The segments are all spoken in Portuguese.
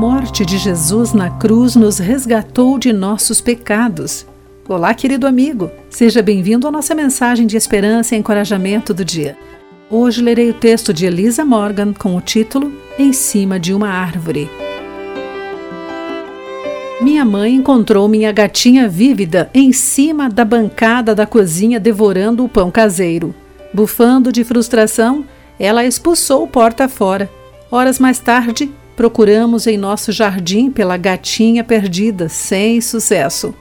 morte de Jesus na cruz nos resgatou de nossos pecados. Olá, querido amigo. Seja bem-vindo à nossa mensagem de esperança e encorajamento do dia. Hoje lerei o texto de Elisa Morgan com o título Em cima de uma árvore. Minha mãe encontrou minha gatinha vívida em cima da bancada da cozinha devorando o pão caseiro. Bufando de frustração, ela expulsou o porta fora. Horas mais tarde, procuramos em nosso jardim pela gatinha perdida, sem sucesso.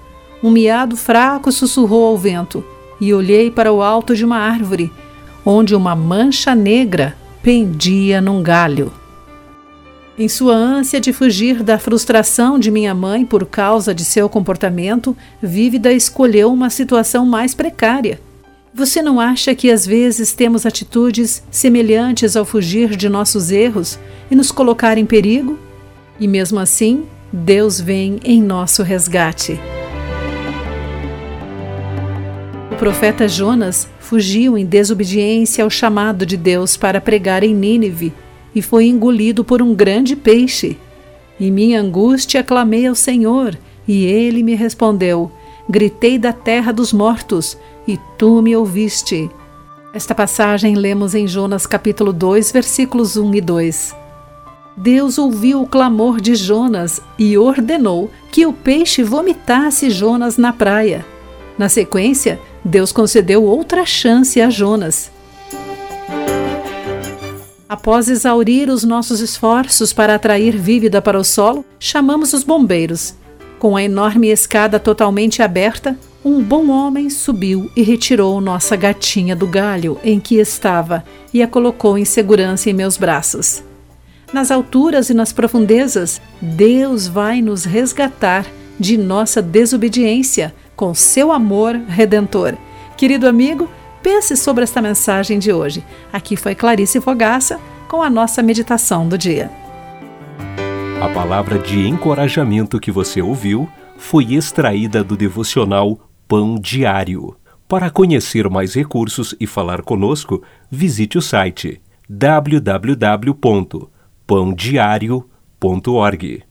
Um miado fraco sussurrou ao vento e olhei para o alto de uma árvore, onde uma mancha negra pendia num galho. Em sua ânsia de fugir da frustração de minha mãe por causa de seu comportamento, Vívida escolheu uma situação mais precária. Você não acha que às vezes temos atitudes semelhantes ao fugir de nossos erros e nos colocar em perigo? E mesmo assim, Deus vem em nosso resgate. O profeta Jonas fugiu em desobediência ao chamado de Deus para pregar em Nínive e foi engolido por um grande peixe. Em minha angústia clamei ao Senhor, e ele me respondeu. Gritei da terra dos mortos, e tu me ouviste. Esta passagem lemos em Jonas capítulo 2, versículos 1 e 2. Deus ouviu o clamor de Jonas e ordenou que o peixe vomitasse Jonas na praia. Na sequência, Deus concedeu outra chance a Jonas. Após exaurir os nossos esforços para atrair vívida para o solo, chamamos os bombeiros. Com a enorme escada totalmente aberta, um bom homem subiu e retirou nossa gatinha do galho em que estava e a colocou em segurança em meus braços. Nas alturas e nas profundezas, Deus vai nos resgatar de nossa desobediência com seu amor redentor. Querido amigo, Pense sobre esta mensagem de hoje. Aqui foi Clarice Fogaça com a nossa meditação do dia. A palavra de encorajamento que você ouviu foi extraída do devocional Pão Diário. Para conhecer mais recursos e falar conosco, visite o site www.pãodiario.org.